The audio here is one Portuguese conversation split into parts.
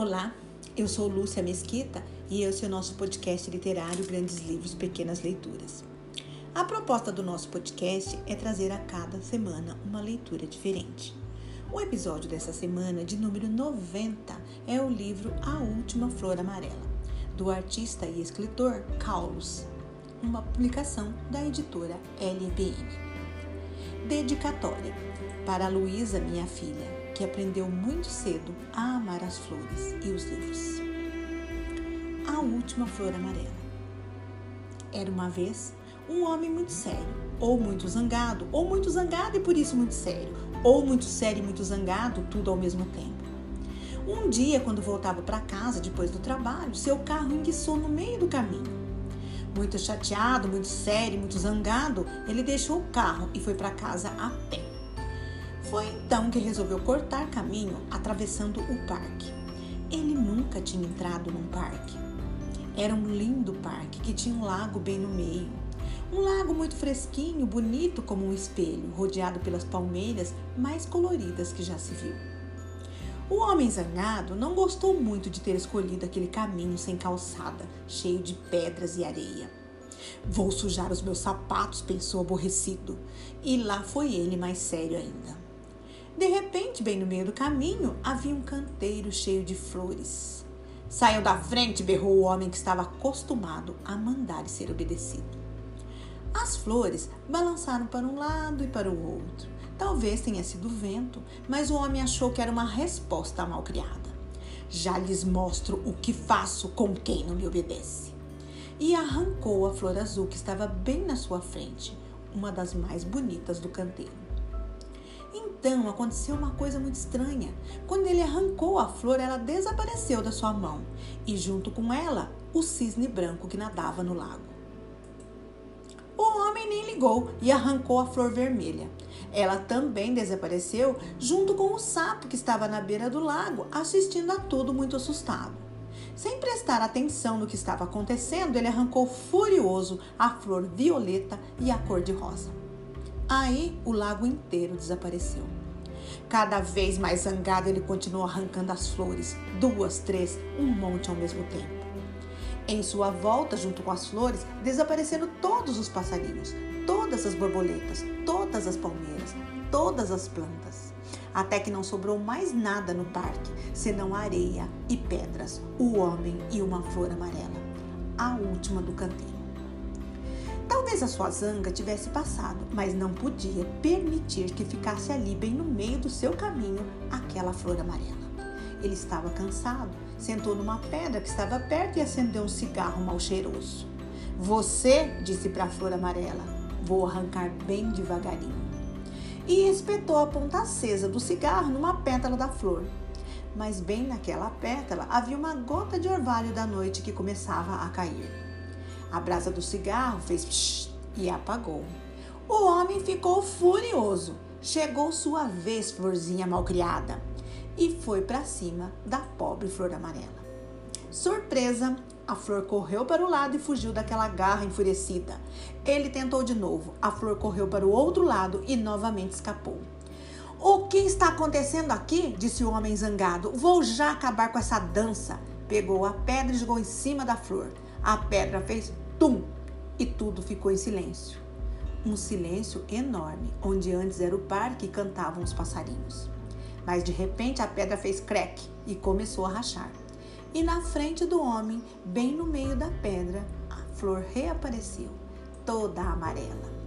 Olá, eu sou Lúcia Mesquita e esse é o nosso podcast literário Grandes Livros, Pequenas Leituras. A proposta do nosso podcast é trazer a cada semana uma leitura diferente. O episódio dessa semana, de número 90, é o livro A Última Flor Amarela, do artista e escritor Carlos, uma publicação da editora LBM. Dedicatória para Luísa, minha filha, que aprendeu muito cedo a amar as flores e os livros. A última flor amarela. Era uma vez um homem muito sério, ou muito zangado, ou muito zangado e por isso muito sério, ou muito sério e muito zangado, tudo ao mesmo tempo. Um dia, quando voltava para casa depois do trabalho, seu carro enguiçou no meio do caminho. Muito chateado, muito sério, muito zangado, ele deixou o carro e foi para casa a pé. Foi então que resolveu cortar caminho atravessando o parque. Ele nunca tinha entrado num parque. Era um lindo parque que tinha um lago bem no meio. Um lago muito fresquinho, bonito como um espelho, rodeado pelas palmeiras mais coloridas que já se viu. O homem zangado não gostou muito de ter escolhido aquele caminho sem calçada, cheio de pedras e areia. Vou sujar os meus sapatos, pensou aborrecido. E lá foi ele mais sério ainda. De repente, bem no meio do caminho, havia um canteiro cheio de flores. Saiam da frente, berrou o homem que estava acostumado a mandar e ser obedecido. As flores balançaram para um lado e para o outro. Talvez tenha sido vento, mas o homem achou que era uma resposta à malcriada. Já lhes mostro o que faço com quem não me obedece. E arrancou a flor azul que estava bem na sua frente, uma das mais bonitas do canteiro. Então aconteceu uma coisa muito estranha. Quando ele arrancou a flor, ela desapareceu da sua mão e, junto com ela, o cisne branco que nadava no lago. O homem nem ligou e arrancou a flor vermelha. Ela também desapareceu, junto com o sapo que estava na beira do lago, assistindo a tudo muito assustado. Sem prestar atenção no que estava acontecendo, ele arrancou furioso a flor violeta e a cor de rosa. Aí o lago inteiro desapareceu. Cada vez mais zangado, ele continuou arrancando as flores, duas, três, um monte ao mesmo tempo. Em sua volta, junto com as flores, desapareceram todos os passarinhos, todas as borboletas, todas as palmeiras, todas as plantas. Até que não sobrou mais nada no parque, senão areia e pedras, o homem e uma flor amarela, a última do canteiro. Talvez a sua zanga tivesse passado, mas não podia permitir que ficasse ali, bem no meio do seu caminho, aquela flor amarela. Ele estava cansado, sentou numa pedra que estava perto e acendeu um cigarro mal cheiroso. Você, disse para a flor amarela, vou arrancar bem devagarinho. E espetou a ponta acesa do cigarro numa pétala da flor. Mas bem naquela pétala havia uma gota de orvalho da noite que começava a cair. A brasa do cigarro fez psh, e apagou. O homem ficou furioso. Chegou sua vez, florzinha malcriada, e foi para cima da pobre flor amarela. Surpresa! A flor correu para o lado e fugiu daquela garra enfurecida. Ele tentou de novo. A flor correu para o outro lado e novamente escapou. O que está acontecendo aqui? disse o homem zangado. Vou já acabar com essa dança. Pegou a pedra e jogou em cima da flor. A pedra fez tum e tudo ficou em silêncio. Um silêncio enorme, onde antes era o parque e cantavam os passarinhos. Mas de repente a pedra fez creque e começou a rachar. E na frente do homem, bem no meio da pedra, a flor reapareceu, toda amarela.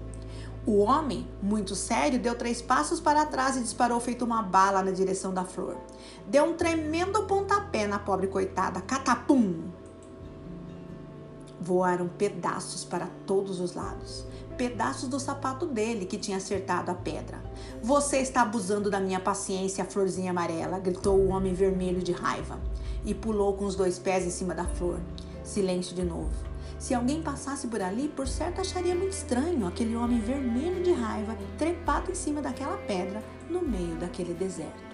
O homem, muito sério, deu três passos para trás e disparou feito uma bala na direção da flor. Deu um tremendo pontapé na pobre coitada, catapum! Voaram pedaços para todos os lados. Pedaços do sapato dele que tinha acertado a pedra. Você está abusando da minha paciência, florzinha amarela, gritou o homem vermelho de raiva e pulou com os dois pés em cima da flor. Silêncio de novo. Se alguém passasse por ali, por certo acharia muito estranho aquele homem vermelho de raiva trepado em cima daquela pedra no meio daquele deserto.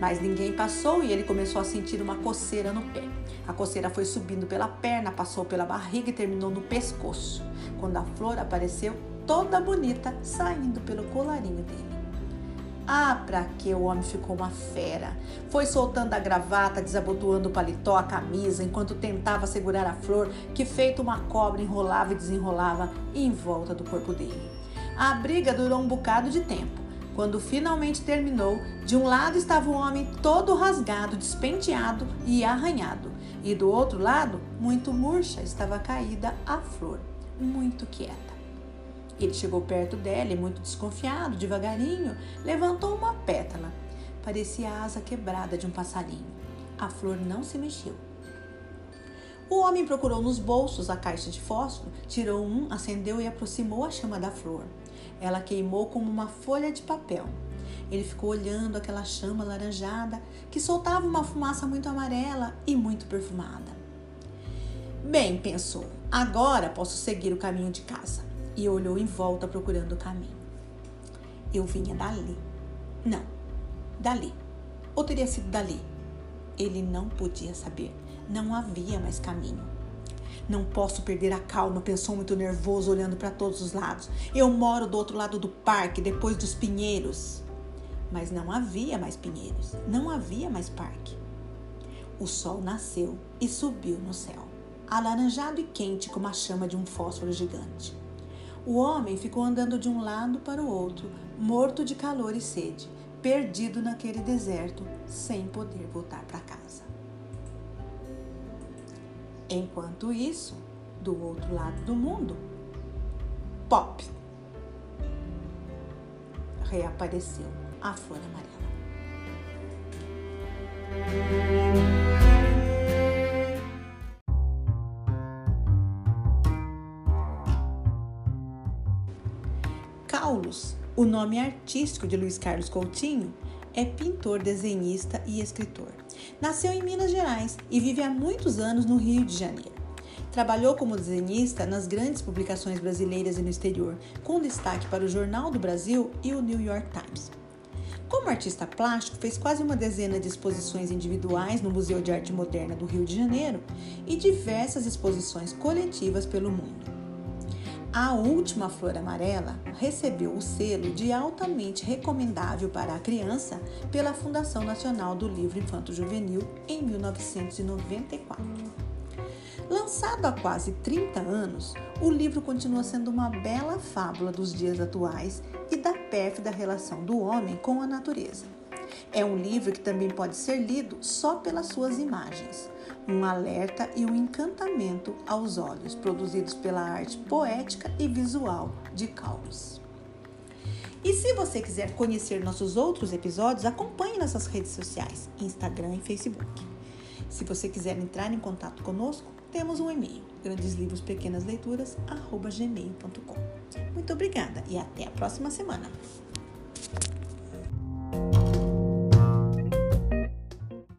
Mas ninguém passou e ele começou a sentir uma coceira no pé. A coceira foi subindo pela perna, passou pela barriga e terminou no pescoço, quando a flor apareceu toda bonita saindo pelo colarinho dele. Ah, pra que o homem ficou uma fera? Foi soltando a gravata, desabotoando o paletó, a camisa, enquanto tentava segurar a flor que, feito uma cobra, enrolava e desenrolava em volta do corpo dele. A briga durou um bocado de tempo. Quando finalmente terminou, de um lado estava o homem todo rasgado, despenteado e arranhado, e do outro lado, muito murcha, estava caída a flor, muito quieta. Ele chegou perto dela muito desconfiado, devagarinho, levantou uma pétala. Parecia a asa quebrada de um passarinho. A flor não se mexeu. O homem procurou nos bolsos a caixa de fósforo, tirou um, acendeu e aproximou a chama da flor. Ela queimou como uma folha de papel. Ele ficou olhando aquela chama laranjada que soltava uma fumaça muito amarela e muito perfumada. Bem, pensou, agora posso seguir o caminho de casa e olhou em volta procurando o caminho. Eu vinha dali. Não, dali. Ou teria sido dali. Ele não podia saber. Não havia mais caminho. Não posso perder a calma, pensou muito nervoso, olhando para todos os lados. Eu moro do outro lado do parque, depois dos pinheiros. Mas não havia mais pinheiros, não havia mais parque. O sol nasceu e subiu no céu, alaranjado e quente como a chama de um fósforo gigante. O homem ficou andando de um lado para o outro, morto de calor e sede, perdido naquele deserto, sem poder voltar para casa. Enquanto isso, do outro lado do mundo, Pop reapareceu a flor amarela. Carlos, o nome artístico de Luiz Carlos Coutinho, é pintor, desenhista e escritor. Nasceu em Minas Gerais e vive há muitos anos no Rio de Janeiro. Trabalhou como desenhista nas grandes publicações brasileiras e no exterior, com destaque para o Jornal do Brasil e o New York Times. Como artista plástico, fez quase uma dezena de exposições individuais no Museu de Arte Moderna do Rio de Janeiro e diversas exposições coletivas pelo mundo. A última flor amarela recebeu o selo de altamente recomendável para a criança pela Fundação Nacional do Livro Infanto Juvenil em 1994. Lançado há quase 30 anos, o livro continua sendo uma bela fábula dos dias atuais e da pérfida relação do homem com a natureza. É um livro que também pode ser lido só pelas suas imagens um alerta e um encantamento aos olhos, produzidos pela arte poética e visual de Carlos. E se você quiser conhecer nossos outros episódios, acompanhe nossas redes sociais, Instagram e Facebook. Se você quiser entrar em contato conosco, temos um e-mail, grandeslivrospequenasleituras@gmail.com. Muito obrigada e até a próxima semana.